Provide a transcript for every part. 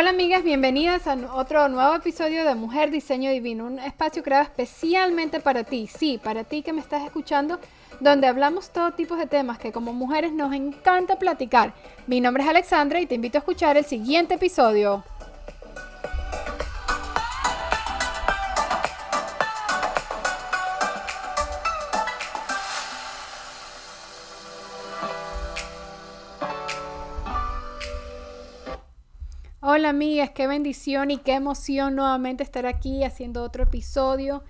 Hola amigas, bienvenidas a otro nuevo episodio de Mujer Diseño Divino, un espacio creado especialmente para ti, sí, para ti que me estás escuchando, donde hablamos todo tipo de temas que como mujeres nos encanta platicar. Mi nombre es Alexandra y te invito a escuchar el siguiente episodio. Hola amigas, qué bendición y qué emoción nuevamente estar aquí haciendo otro episodio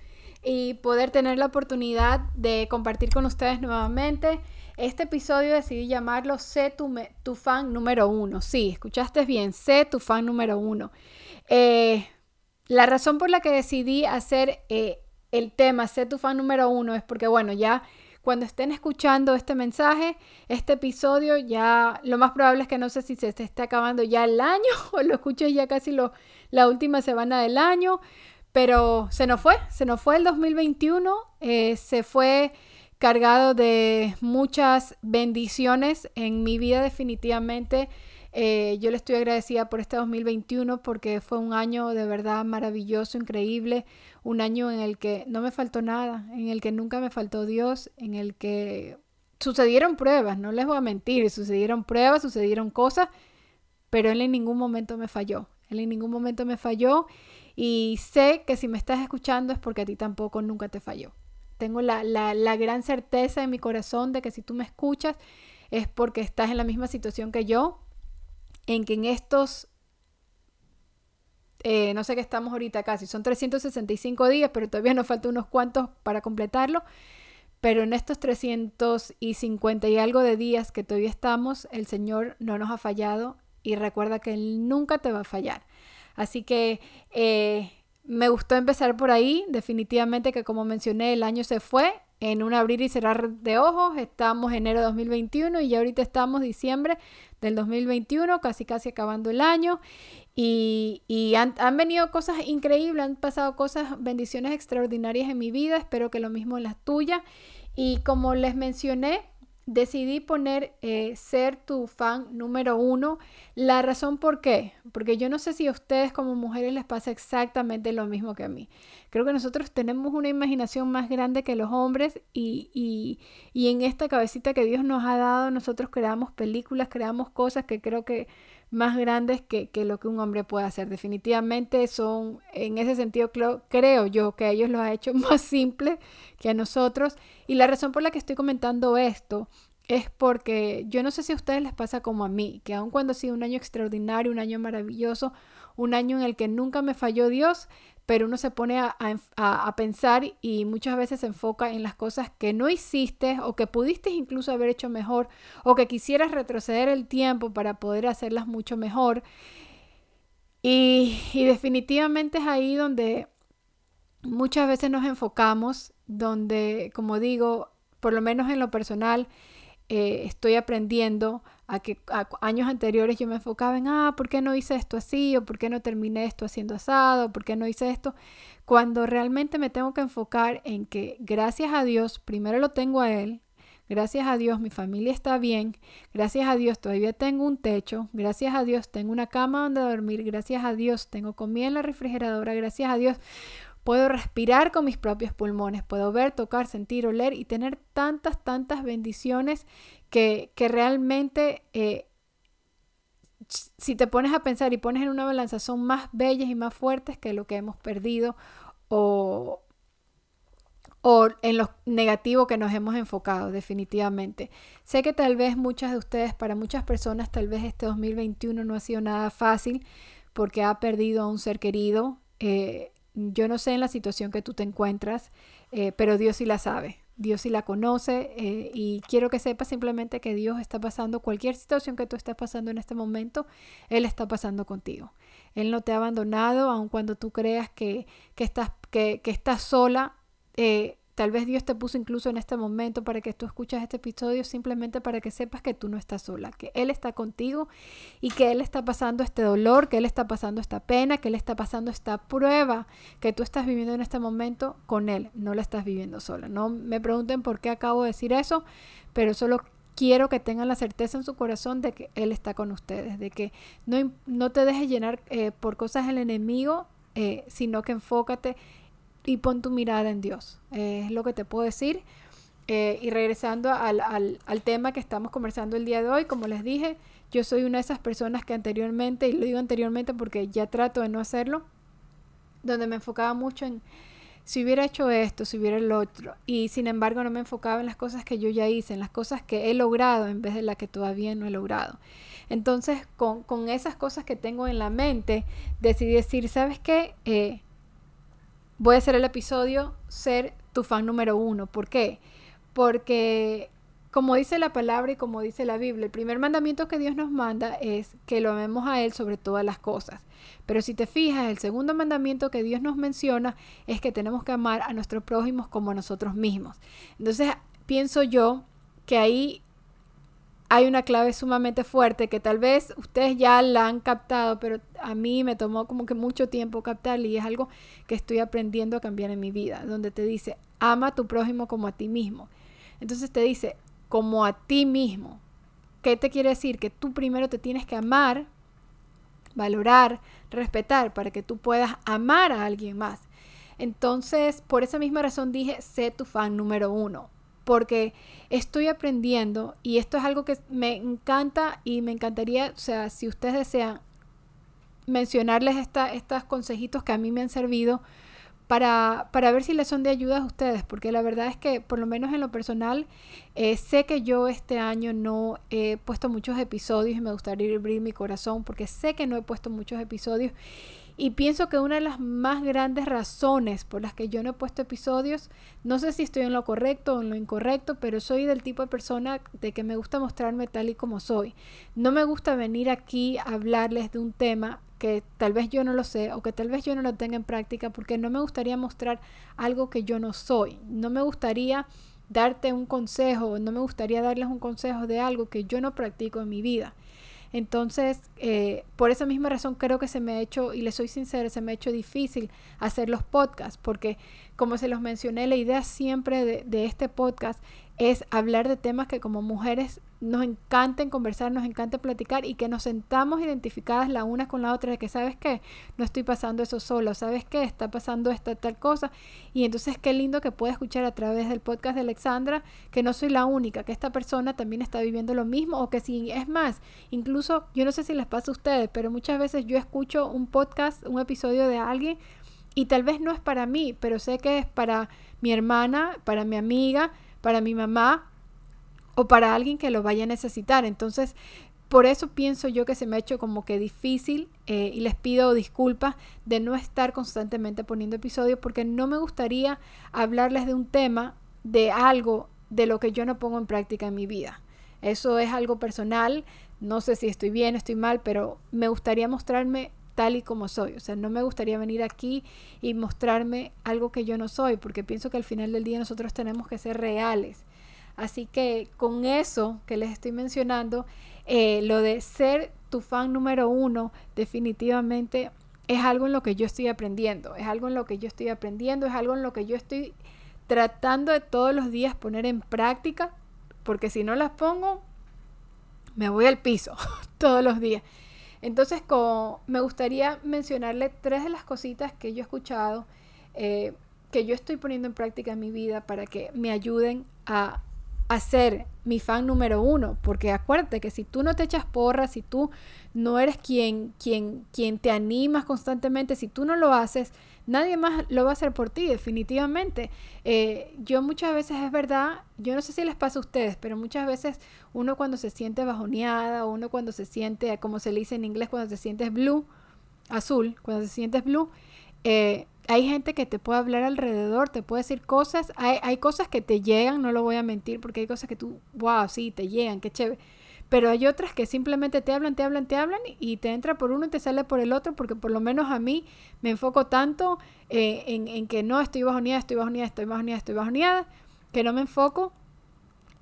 y poder tener la oportunidad de compartir con ustedes nuevamente. Este episodio decidí llamarlo Sé tu, fan número uno. Sí, escuchaste bien, sé tu fan número uno. Eh, la razón por la que decidí hacer eh, el tema Sé tu fan número uno es porque, bueno, ya cuando estén escuchando este mensaje, este episodio, ya lo más probable es que no sé si se esté acabando ya el año o lo escuches ya casi lo, la última semana del año, pero se nos fue, se nos fue el 2021, eh, se fue cargado de muchas bendiciones en mi vida definitivamente. Eh, yo le estoy agradecida por este 2021 porque fue un año de verdad maravilloso, increíble, un año en el que no me faltó nada, en el que nunca me faltó Dios, en el que sucedieron pruebas, no les voy a mentir, sucedieron pruebas, sucedieron cosas, pero Él en ningún momento me falló, Él en ningún momento me falló y sé que si me estás escuchando es porque a ti tampoco nunca te falló. Tengo la, la, la gran certeza en mi corazón de que si tú me escuchas es porque estás en la misma situación que yo, en que en estos, eh, no sé qué estamos ahorita casi, son 365 días, pero todavía nos falta unos cuantos para completarlo. Pero en estos 350 y algo de días que todavía estamos, el Señor no nos ha fallado y recuerda que Él nunca te va a fallar. Así que eh, me gustó empezar por ahí. Definitivamente que como mencioné, el año se fue en un abrir y cerrar de ojos. Estamos enero de 2021 y ya ahorita estamos diciembre del 2021, casi casi acabando el año. Y, y han, han, venido cosas increíbles, han pasado cosas, bendiciones extraordinarias en mi vida. Espero que lo mismo en las tuyas. Y como les mencioné, decidí poner eh, ser tu fan número uno. La razón por qué, porque yo no sé si a ustedes como mujeres les pasa exactamente lo mismo que a mí. Creo que nosotros tenemos una imaginación más grande que los hombres y, y, y en esta cabecita que Dios nos ha dado, nosotros creamos películas, creamos cosas que creo que más grandes que, que, lo que un hombre puede hacer. Definitivamente son, en ese sentido, creo, yo que ellos lo ha hecho más simple que a nosotros. Y la razón por la que estoy comentando esto es porque yo no sé si a ustedes les pasa como a mí, que aun cuando ha sido un año extraordinario, un año maravilloso, un año en el que nunca me falló Dios, pero uno se pone a, a, a, pensar y muchas veces se enfoca en las cosas que no hiciste o que pudiste incluso haber hecho mejor o que quisieras retroceder el tiempo para poder hacerlas mucho mejor. Y, y definitivamente es ahí donde muchas veces nos enfocamos, donde, como digo, por lo menos en lo personal, eh, estoy aprendiendo a que años anteriores yo me enfocaba en, ah, ¿por qué no hice esto así? ¿O por qué no terminé esto haciendo asado? ¿Por qué no hice esto? Cuando realmente me tengo que enfocar en que gracias a Dios, primero lo tengo a Él, gracias a Dios mi familia está bien, gracias a Dios todavía tengo un techo, gracias a Dios tengo una cama donde dormir, gracias a Dios tengo comida en la refrigeradora, gracias a Dios Puedo respirar con mis propios pulmones, puedo ver, tocar, sentir, oler y tener tantas, tantas bendiciones que, que realmente, eh, si te pones a pensar y pones en una balanza, son más bellas y más fuertes que lo que hemos perdido o, o en lo negativo que nos hemos enfocado, definitivamente. Sé que tal vez muchas de ustedes, para muchas personas, tal vez este 2021 no ha sido nada fácil porque ha perdido a un ser querido. Eh, yo no sé en la situación que tú te encuentras, eh, pero Dios sí la sabe. Dios sí la conoce eh, y quiero que sepas simplemente que Dios está pasando cualquier situación que tú estés pasando en este momento, Él está pasando contigo. Él no te ha abandonado, aun cuando tú creas que, que estás, que, que estás sola. Eh, Tal vez Dios te puso incluso en este momento para que tú escuches este episodio simplemente para que sepas que tú no estás sola, que Él está contigo y que Él está pasando este dolor, que Él está pasando esta pena, que Él está pasando esta prueba que tú estás viviendo en este momento con Él. No la estás viviendo sola. No me pregunten por qué acabo de decir eso, pero solo quiero que tengan la certeza en su corazón de que Él está con ustedes, de que no, no te dejes llenar eh, por cosas del enemigo, eh, sino que enfócate y pon tu mirada en Dios. Eh, es lo que te puedo decir. y regresando al, al, al tema que estamos conversando el día de hoy, como les dije, yo soy una de esas personas que anteriormente, y lo digo anteriormente porque ya trato de no hacerlo, donde me enfocaba mucho en si hubiera hecho esto, si hubiera el otro, y sin embargo no me enfocaba en las cosas que yo ya hice, en las cosas que he logrado en vez de las que todavía no he logrado. Entonces, con, esas cosas que tengo en la mente, decidí decir, ¿sabes qué? Eh, voy a hacer el episodio ser tu fan número uno. ¿Por qué? Porque como dice la palabra y como dice la Biblia, el primer mandamiento que Dios nos manda es que lo amemos a Él sobre todas las cosas. Pero si te fijas, el segundo mandamiento que Dios nos menciona es que tenemos que amar a nuestros prójimos como a nosotros mismos. Entonces, pienso yo que ahí hay una clave sumamente fuerte que tal vez ustedes ya la han captado, pero a mí me tomó como que mucho tiempo captarla y es algo que estoy aprendiendo a cambiar en mi vida, donde te dice, ama a tu prójimo como a ti mismo. Entonces te dice, como a ti mismo. ¿Qué te quiere decir? Que tú primero te tienes que amar, valorar, respetar para que tú puedas amar a alguien más. Entonces, por esa misma razón dije, sé tu fan número uno, porque estoy aprendiendo y esto es algo que me encanta y me encantaría, o sea, si ustedes desean mencionarles esta, estos consejitos que a mí me han servido, para, para, ver si les son de ayuda a ustedes, porque la verdad es que por lo menos en lo personal, eh, sé que yo este año no he puesto muchos episodios y me gustaría abrir mi corazón, porque sé que no he puesto muchos episodios y pienso que una de las más grandes razones por las que yo no he puesto episodios, no sé si estoy en lo correcto o en lo incorrecto, pero soy del tipo de persona de que me gusta mostrarme tal y como soy. No me gusta venir aquí a hablarles de un tema que tal vez yo no lo sé o que tal vez yo no lo tenga en práctica porque no me gustaría mostrar algo que yo no soy. No me gustaría darte un consejo, no me gustaría darles un consejo de algo que yo no practico en mi vida. Entonces, eh, por esa misma razón creo que se me ha hecho, y le soy sincera, se me ha hecho difícil hacer los podcasts, porque como se los mencioné, la idea siempre de, de este podcast es hablar de temas que como mujeres nos encanten conversar, nos encanta platicar y que nos sentamos identificadas la una con la otra de que sabes que no estoy pasando eso solo, sabes que está pasando esta tal cosa. Y entonces qué lindo que pueda escuchar a través del podcast de Alexandra que no soy la única, que esta persona también está viviendo lo mismo o que si es más, incluso yo no sé si les pasa a ustedes, pero muchas veces yo escucho un podcast, un episodio de alguien y tal vez no es para mí, pero sé que es para mi hermana, para mi amiga, para mi mamá o para alguien que lo vaya a necesitar. Entonces, por eso pienso yo que se me ha hecho como que difícil eh, y les pido disculpas de no estar constantemente poniendo episodios porque no me gustaría hablarles de un tema, de algo de lo que yo no pongo en práctica en mi vida. Eso es algo personal, no sé si estoy bien, estoy mal, pero me gustaría mostrarme tal y como soy. O sea, no me gustaría venir aquí y mostrarme algo que yo no soy, porque pienso que al final del día nosotros tenemos que ser reales. Así que con eso que les estoy mencionando, eh, lo de ser tu fan número uno, definitivamente es algo en lo que yo estoy aprendiendo, es algo en lo que yo estoy aprendiendo, es algo en lo que yo estoy tratando de todos los días poner en práctica, porque si no las pongo, me voy al piso todos los días. Entonces, me gustaría mencionarle tres de las cositas que yo he escuchado, eh, que yo estoy poniendo en práctica en mi vida para que me ayuden a a ser mi fan número uno, porque acuérdate que si tú no te echas porras, si tú no eres quien, quien, quien te animas constantemente, si tú no lo haces, nadie más lo va a hacer por ti, definitivamente. Eh, yo muchas veces es verdad, yo no sé si les pasa a ustedes, pero muchas veces uno cuando se siente bajoneada, uno cuando se siente, como se le dice en inglés, cuando se sientes blue, azul, cuando se sientes blue, eh, hay gente que te puede hablar alrededor, te puede decir cosas, hay, hay, cosas que te llegan, no lo voy a mentir, porque hay cosas que tú, wow, sí, te llegan, qué chévere. Pero hay otras que simplemente te hablan, te hablan, te hablan y te entra por uno y te sale por el otro, porque por lo menos a mí me enfoco tanto eh, en, en, que no estoy bajoneada, estoy bajoneada, estoy bajoneada, estoy bajoneada, que no me enfoco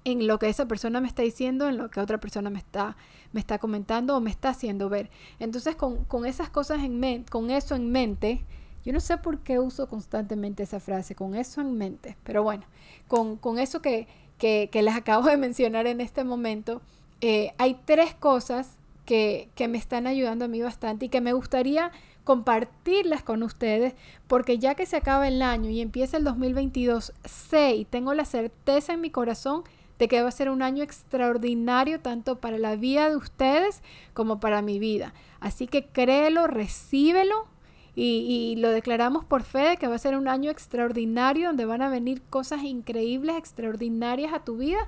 en lo que esa persona me está diciendo, en lo que otra persona me está, me está comentando o me está haciendo ver. Entonces, con, con esas cosas en mente, con eso en mente, Yo no sé por qué uso constantemente esa frase, con eso en mente, pero bueno, con, eso que, que, les acabo de mencionar en este momento, eh, hay tres cosas que, que me están ayudando a mí bastante y que me gustaría compartirlas con ustedes, porque ya que se acaba el año y empieza el 2022, sé y tengo la certeza en mi corazón de que va a ser un año extraordinario tanto para la vida de ustedes como para mi vida. Así que créelo, recíbelo y, lo declaramos por fe que va a ser un año extraordinario donde van a venir cosas increíbles, extraordinarias a tu vida,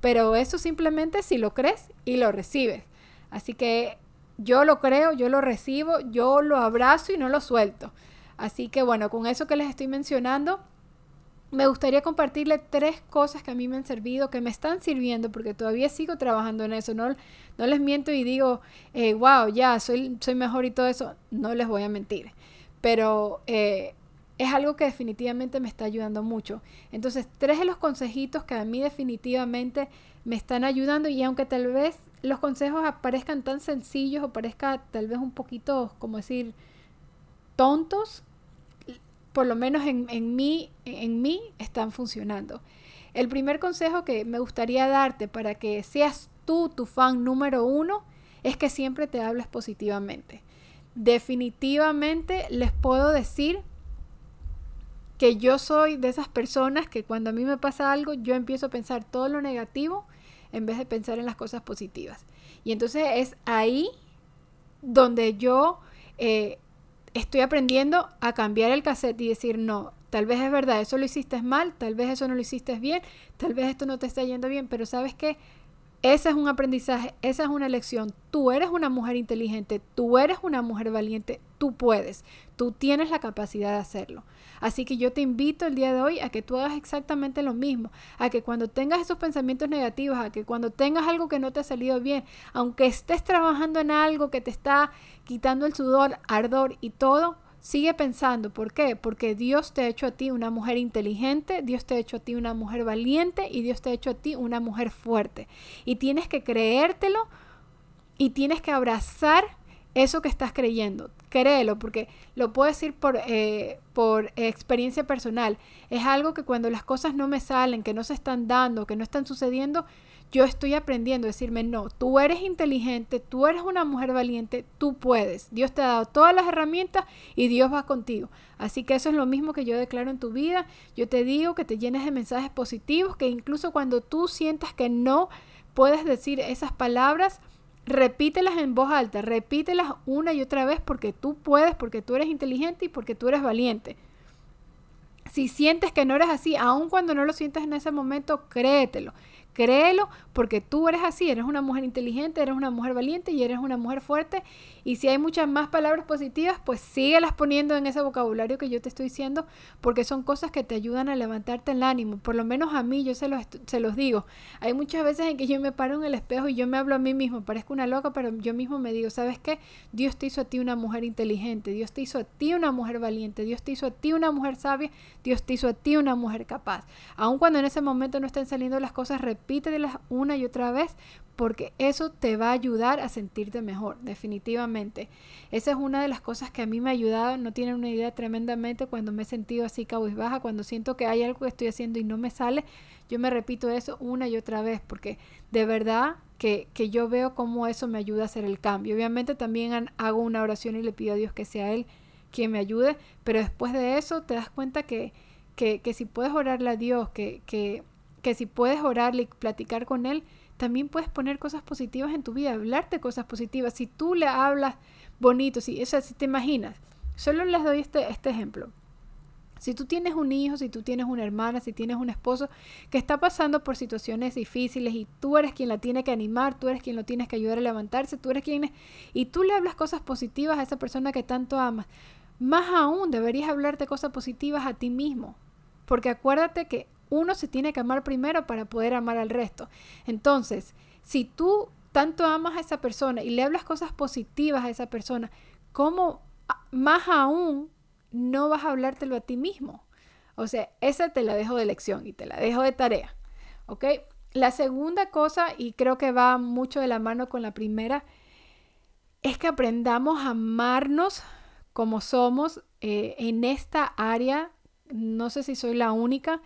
pero eso simplemente si lo crees y lo recibes. Así que yo lo creo, yo lo recibo, yo lo abrazo y no lo suelto. Así que bueno, con eso que les estoy mencionando, me gustaría compartirle tres cosas que a mí me han servido, que me están sirviendo, porque todavía sigo trabajando en eso. No, no les miento y digo, wow, eh, ya, soy, mejor y todo eso. No les voy a mentir. Pero eh, es algo que definitivamente me está ayudando mucho. Entonces, tres de los consejitos que a mí definitivamente me están ayudando y aunque tal vez los consejos parezcan tan sencillos o parezca tal vez un poquito, como decir, tontos, por lo menos en, en, mí, en mí están funcionando. El primer consejo que me gustaría darte para que seas tú tu fan número uno es que siempre te hables positivamente. Definitivamente les puedo decir que yo soy de esas personas que cuando a mí me pasa algo, yo empiezo a pensar todo lo negativo en vez de pensar en las cosas positivas. Y entonces es ahí donde yo eh, estoy aprendiendo a cambiar el cassette y decir, no, tal vez es verdad, eso lo hiciste mal, tal vez eso no lo hiciste bien, tal vez esto no te está yendo bien, pero sabes que ese es un aprendizaje, esa es una lección. Tú eres una mujer inteligente, tú eres una mujer valiente, tú puedes, tú tienes la capacidad de hacerlo. Así que yo te invito el día de hoy a que tú hagas exactamente lo mismo, a que cuando tengas esos pensamientos negativos, a que cuando tengas algo que no te ha salido bien, aunque estés trabajando en algo que te está quitando el sudor, ardor y todo, Sigue pensando, ¿por qué? Porque Dios te ha hecho a ti una mujer inteligente, Dios te ha hecho a ti una mujer valiente y Dios te ha hecho a ti una mujer fuerte. Y tienes que creértelo y tienes que abrazar eso que estás creyendo. Créelo, porque lo puedo decir por, eh, por experiencia personal. Es algo que cuando las cosas no me salen, que no se están dando, que no están sucediendo, yo estoy aprendiendo a decirme, no, tú eres inteligente, tú eres una mujer valiente, tú puedes. Dios te ha dado todas las herramientas y Dios va contigo. Así que eso es lo mismo que yo declaro en tu vida. Yo te digo que te llenes de mensajes positivos, que incluso cuando tú sientas que no puedes decir esas palabras, repítelas en voz alta, repítelas una y otra vez porque tú puedes, porque tú eres inteligente y porque tú eres valiente. Si sientes que no eres así, aun cuando no lo sientes en ese momento, créetelo. Créelo porque tú eres así, eres una mujer inteligente, eres una mujer valiente y eres una mujer fuerte. Y si hay muchas más palabras positivas, pues síguelas poniendo en ese vocabulario que yo te estoy diciendo porque son cosas que te ayudan a levantarte el ánimo. Por lo menos a mí, yo se los, se los digo. Hay muchas veces en que yo me paro en el espejo y yo me hablo a mí mismo, parezco una loca, pero yo mismo me digo, ¿sabes qué? Dios te hizo a ti una mujer inteligente, Dios te hizo a ti una mujer valiente, Dios te hizo a ti una mujer sabia, Dios te hizo a ti una mujer capaz. Aun cuando en ese momento no estén saliendo las cosas, repítelas una y otra vez porque eso te va a ayudar a sentirte mejor, definitivamente. Esa es una de las cosas que a mí me ha ayudado, no tienen una idea tremendamente cuando me he sentido así cabizbaja, cuando siento que hay algo que estoy haciendo y no me sale, yo me repito eso una y otra vez, porque de verdad que, que yo veo cómo eso me ayuda a hacer el cambio. Obviamente también hago una oración y le pido a Dios que sea Él quien me ayude, pero después de eso te das cuenta que, que, que si puedes orarle a Dios, que, que que si puedes orarle y platicar con Él, también puedes poner cosas positivas en tu vida, hablarte cosas positivas. Si tú le hablas bonito, si, o si te imaginas, solo les doy este, este ejemplo. Si tú tienes un hijo, si tú tienes una hermana, si tienes un esposo que está pasando por situaciones difíciles y tú eres quien la tiene que animar, tú eres quien lo tienes que ayudar a levantarse, tú eres quien y tú le hablas cosas positivas a esa persona que tanto amas, más aún deberías hablarte cosas positivas a ti mismo, porque acuérdate que uno se tiene que amar primero para poder amar al resto. Entonces, si tú tanto amas a esa persona y le hablas cosas positivas a esa persona, ¿cómo más aún no vas a hablártelo a ti mismo? O sea, esa te la dejo de lección y te la dejo de tarea. ¿Ok? La segunda cosa, y creo que va mucho de la mano con la primera, es que aprendamos a amarnos como somos eh, en esta área, no sé si soy la única,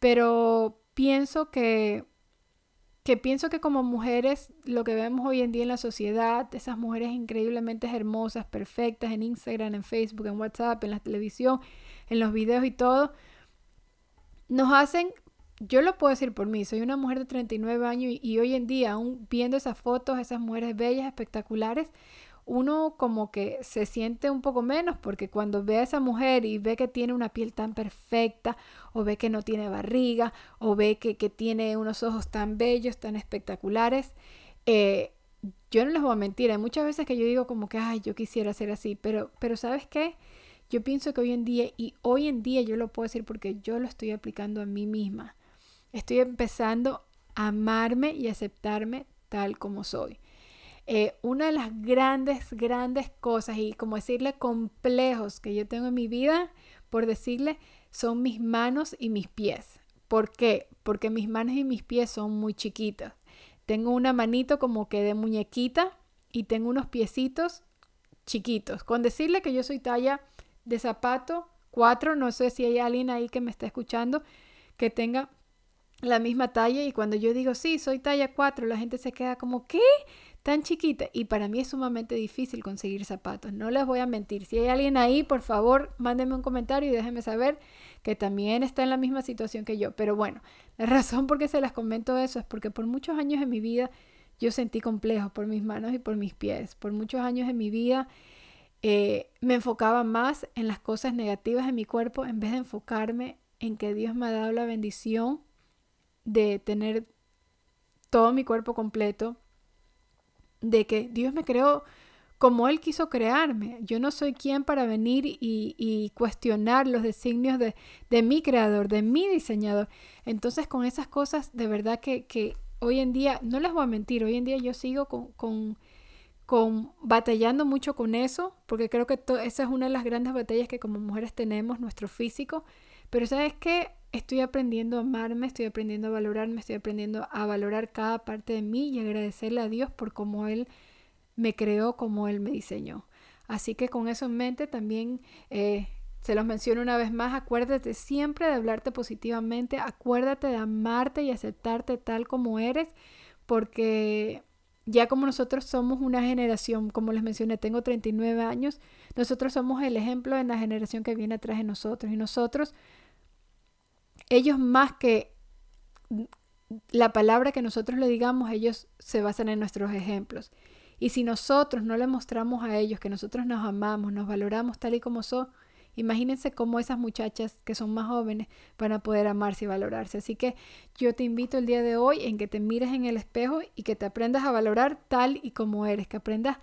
pero pienso que, que pienso que como mujeres, lo que vemos hoy en día en la sociedad, esas mujeres increíblemente hermosas, perfectas en Instagram, en Facebook, en WhatsApp, en la televisión, en los videos y todo, nos hacen, yo lo puedo decir por mí, soy una mujer de 39 años y, y hoy en día, aún viendo esas fotos, esas mujeres bellas, espectaculares, uno como que se siente un poco menos porque cuando ve a esa mujer y ve que tiene una piel tan perfecta o ve que no tiene barriga o ve que, tiene unos ojos tan bellos, tan espectaculares, eh, yo no les voy a mentir, hay muchas veces que yo digo como que, ay, yo quisiera ser así, pero, pero ¿sabes qué? Yo pienso que hoy en día, y hoy en día yo lo puedo decir porque yo lo estoy aplicando a mí misma, estoy empezando a amarme y aceptarme tal como soy. Eh, una de las grandes, grandes cosas y como decirle complejos que yo tengo en mi vida, por decirle, son mis manos y mis pies. ¿Por qué? Porque mis manos y mis pies son muy chiquitas. Tengo una manito como que de muñequita y tengo unos piecitos chiquitos. Con decirle que yo soy talla de zapato 4, no sé si hay alguien ahí que me está escuchando que tenga la misma talla y cuando yo digo, sí, soy talla 4, la gente se queda como, ¿qué? Tan chiquita y para mí es sumamente difícil conseguir zapatos. No les voy a mentir. Si hay alguien ahí, por favor, mándenme un comentario y déjenme saber que también está en la misma situación que yo. Pero bueno, la razón por qué se las comento eso es porque por muchos años en mi vida yo sentí complejos por mis manos y por mis pies. Por muchos años en mi vida eh, me enfocaba más en las cosas negativas de mi cuerpo en vez de enfocarme en que Dios me ha dado la bendición de tener todo mi cuerpo completo, de que Dios me creó como Él quiso crearme. Yo no soy quien para venir y, cuestionar los designios de, mi creador, de mi diseñador. Entonces con esas cosas, de verdad que, hoy en día, no les voy a mentir, hoy en día yo sigo con, con, batallando mucho con eso, porque creo que esa es una de las grandes batallas que como mujeres tenemos, nuestro físico. Pero sabes qué, estoy aprendiendo a amarme, estoy aprendiendo a valorarme, estoy aprendiendo a valorar cada parte de mí y agradecerle a Dios por cómo Él me creó, cómo Él me diseñó. Así que con eso en mente también eh, se los menciono una vez más, acuérdate siempre de hablarte positivamente, acuérdate de amarte y aceptarte tal como eres, porque ya como nosotros somos una generación, como les mencioné, tengo 39 años, nosotros somos el ejemplo de la generación que viene atrás de nosotros y nosotros ellos más que la palabra que nosotros le digamos, ellos se basan en nuestros ejemplos. Y si nosotros no le mostramos a ellos que nosotros nos amamos, nos valoramos tal y como son, imagínense cómo esas muchachas que son más jóvenes van a poder amarse y valorarse. Así que yo te invito el día de hoy en que te mires en el espejo y que te aprendas a valorar tal y como eres, que aprendas a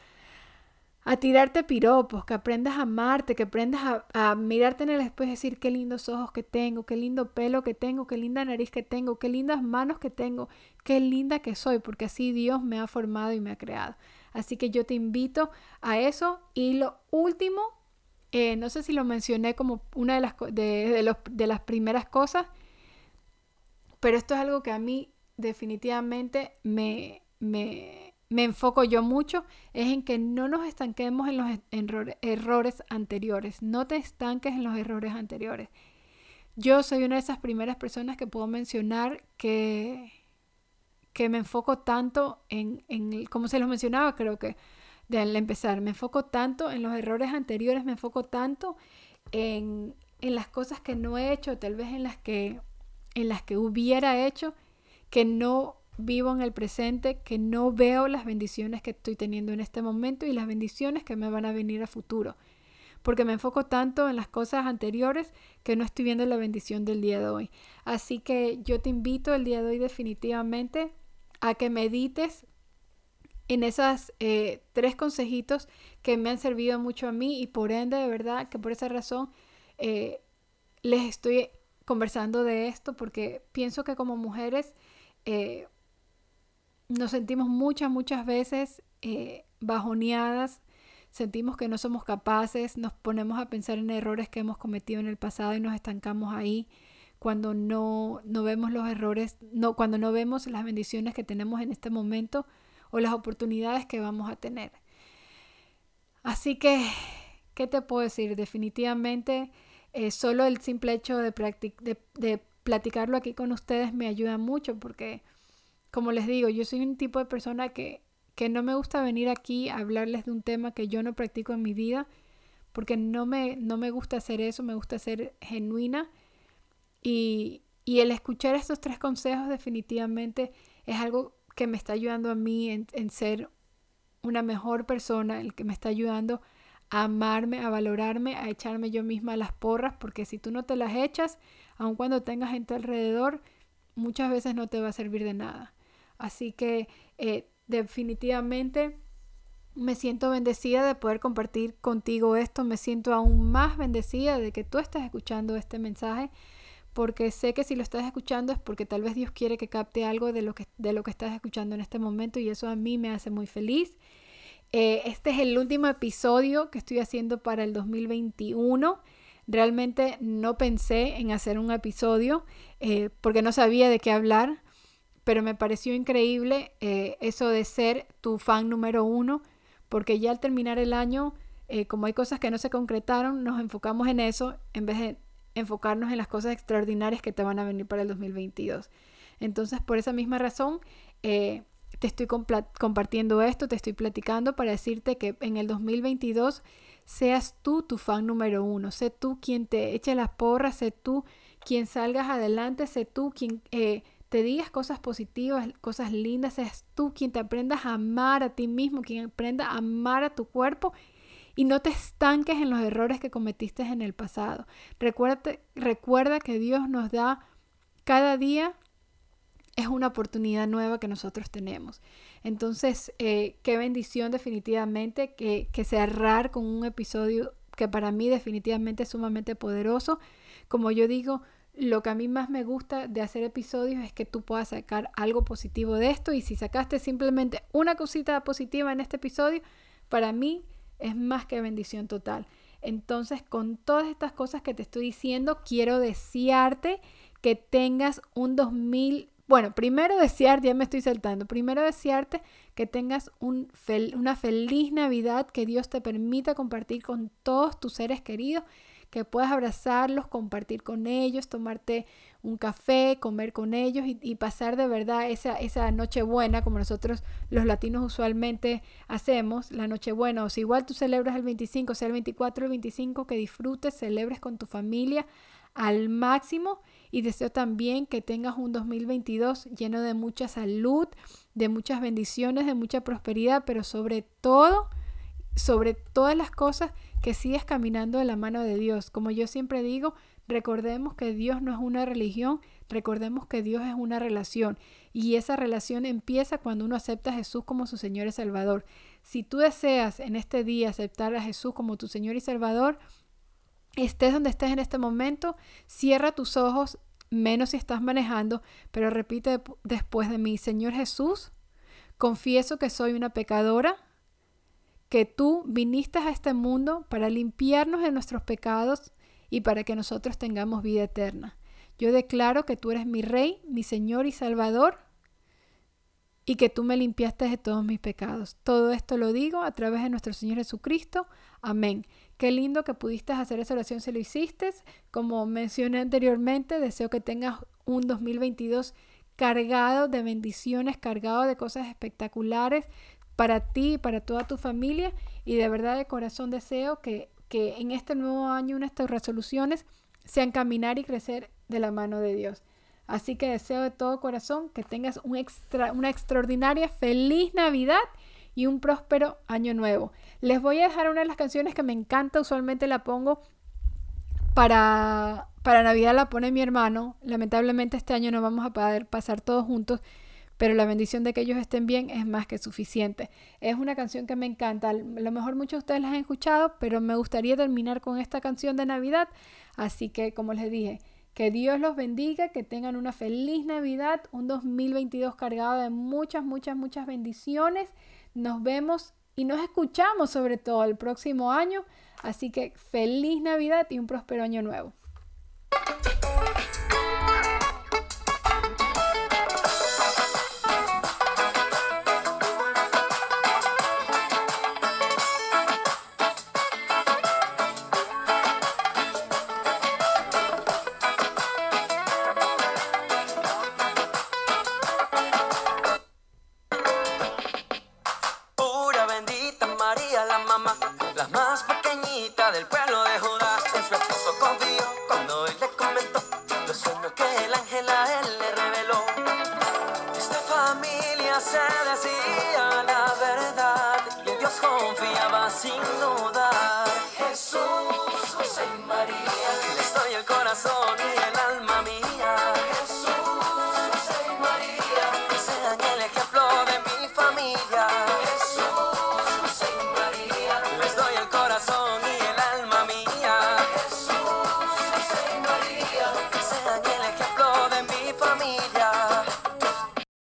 tirarte piropos, que aprendas a amarte, que aprendas a, mirarte en el espejo y decir qué lindos ojos que tengo, qué lindo pelo que tengo, qué linda nariz que tengo, qué lindas manos que tengo, qué linda que soy, porque así Dios me ha formado y me ha creado. Así que yo te invito a eso. Y lo último, eh, no sé si lo mencioné como una de las, de, de las primeras cosas, pero esto es algo que a mí definitivamente me, me me enfoco yo mucho es en que no nos estanquemos en los errores anteriores, no te estanques en los errores anteriores. Yo soy una de esas primeras personas que puedo mencionar que, que me enfoco tanto en, en, como se los mencionaba, creo que de al empezar, me enfoco tanto en los errores anteriores, me enfoco tanto en, en las cosas que no he hecho, tal vez en las que, en las que hubiera hecho, que no vivo en el presente, que no veo las bendiciones que estoy teniendo en este momento y las bendiciones que me van a venir a futuro. Porque me enfoco tanto en las cosas anteriores que no estoy viendo la bendición del día de hoy. Así que yo te invito el día de hoy definitivamente a que medites en esos eh, tres consejitos que me han servido mucho a mí y por ende, de verdad, que por esa razón eh, les estoy conversando de esto porque pienso que como mujeres eh, nos sentimos muchas, muchas veces eh, bajoneadas, sentimos que no somos capaces, nos ponemos a pensar en errores que hemos cometido en el pasado y nos estancamos ahí cuando no, no vemos los errores, no, cuando no vemos las bendiciones que tenemos en este momento o las oportunidades que vamos a tener. Así que ¿qué te puedo decir? Definitivamente, eh, solo el simple hecho de, de, de platicarlo aquí con ustedes me ayuda mucho porque, como les digo, yo soy un tipo de persona que, que no me gusta venir aquí a hablarles de un tema que yo no practico en mi vida porque no me, no me gusta hacer eso, me gusta ser genuina y, y el escuchar estos tres consejos definitivamente es algo que me está ayudando a mí en, en ser una mejor persona, el que me está ayudando a amarme, a valorarme, a echarme yo misma las porras, porque si tú no te las echas, aun cuando tengas gente alrededor, muchas veces no te va a servir de nada. Así que eh, definitivamente me siento bendecida de poder compartir contigo esto, me siento aún más bendecida de que tú estés escuchando este mensaje, porque sé que si lo estás escuchando es porque tal vez Dios quiere que capte algo de lo que, de lo que estás escuchando en este momento y eso a mí me hace muy feliz. Eh, este es el último episodio que estoy haciendo para el 2021. Realmente no pensé en hacer un episodio eh, porque no sabía de qué hablar, pero me pareció increíble eh, eso de ser tu fan número uno, porque ya al terminar el año, como hay cosas que no se concretaron, nos enfocamos en eso en vez de enfocarnos en las cosas extraordinarias que te van a venir para el 2022. Entonces, por esa misma razón, te estoy compartiendo esto, te estoy platicando para decirte que en el 2022 seas tú tu fan número uno, sé tú quien te eche las porras, sé tú quien salgas adelante, sé tú quien eh, te digas cosas positivas, cosas lindas, seas tú quien te aprendas a amar a ti mismo, quien aprenda a amar a tu cuerpo y no te estanques en los errores que cometiste en el pasado. Recuerda, recuerda que Dios nos da cada día es una oportunidad nueva que nosotros tenemos. Entonces, eh, qué bendición definitivamente que, que cerrar con un episodio que para mí definitivamente es sumamente poderoso. Como yo digo, lo que a mí más me gusta de hacer episodios es que tú puedas sacar algo positivo de esto y si sacaste simplemente una cosita positiva en este episodio, para mí es más que bendición total. Entonces, con todas estas cosas que te estoy diciendo, quiero desearte que tengas un 2000 bueno, primero desear, ya me estoy saltando, primero desearte que tengas un una feliz Navidad, que Dios te permita compartir con todos tus seres queridos, que puedas abrazarlos, compartir con ellos, tomarte un café, comer con ellos y, pasar de verdad esa, esa noche buena como nosotros los latinos usualmente hacemos, la noche buena, o si igual tú celebras el 25, sea el 24 o el 25, que disfrutes, celebres con tu familia al máximo. Y deseo también que tengas un 2022 lleno de mucha salud, de muchas bendiciones, de mucha prosperidad, pero sobre todo, sobre todas las cosas, que sigas caminando de la mano de Dios. Como yo siempre digo, recordemos que Dios no es una religión, recordemos que Dios es una relación y esa relación empieza cuando uno acepta a Jesús como su Señor y Salvador. Si tú deseas en este día aceptar a Jesús como tu Señor y Salvador, estés donde estés en este momento, cierra tus ojos, menos si estás manejando, pero repite después de mí, Señor Jesús, confieso que soy una pecadora, que tú viniste a este mundo para limpiarnos de nuestros pecados y para que nosotros tengamos vida eterna. Yo declaro que tú eres mi Rey, mi Señor y Salvador, y que tú me limpiaste de todos mis pecados. Todo esto lo digo a través de nuestro Señor Jesucristo. Amén. Qué lindo que pudiste hacer esa oración si lo hiciste. Como mencioné anteriormente, deseo que tengas un 2022 cargado de bendiciones, cargado de cosas espectaculares para ti y para toda tu familia. Y de verdad de corazón deseo que, que en este nuevo año nuestras resoluciones sean caminar y crecer de la mano de Dios. Así que deseo de todo corazón que tengas una extraordinaria feliz Navidad y un próspero año nuevo. Les voy a dejar una de las canciones que me encanta, usualmente la pongo para, para Navidad, la pone mi hermano. Lamentablemente este año no vamos a poder pasar todos juntos, pero la bendición de que ellos estén bien es más que suficiente. Es una canción que me encanta. A lo mejor muchos de ustedes la han escuchado, pero me gustaría terminar con esta canción de Navidad. Así que, como les dije, que Dios los bendiga, que tengan una feliz Navidad, un 2022 cargado de muchas, muchas, muchas bendiciones. Nos vemos y nos escuchamos sobre todo el próximo año. Así que feliz Navidad y un próspero año nuevo.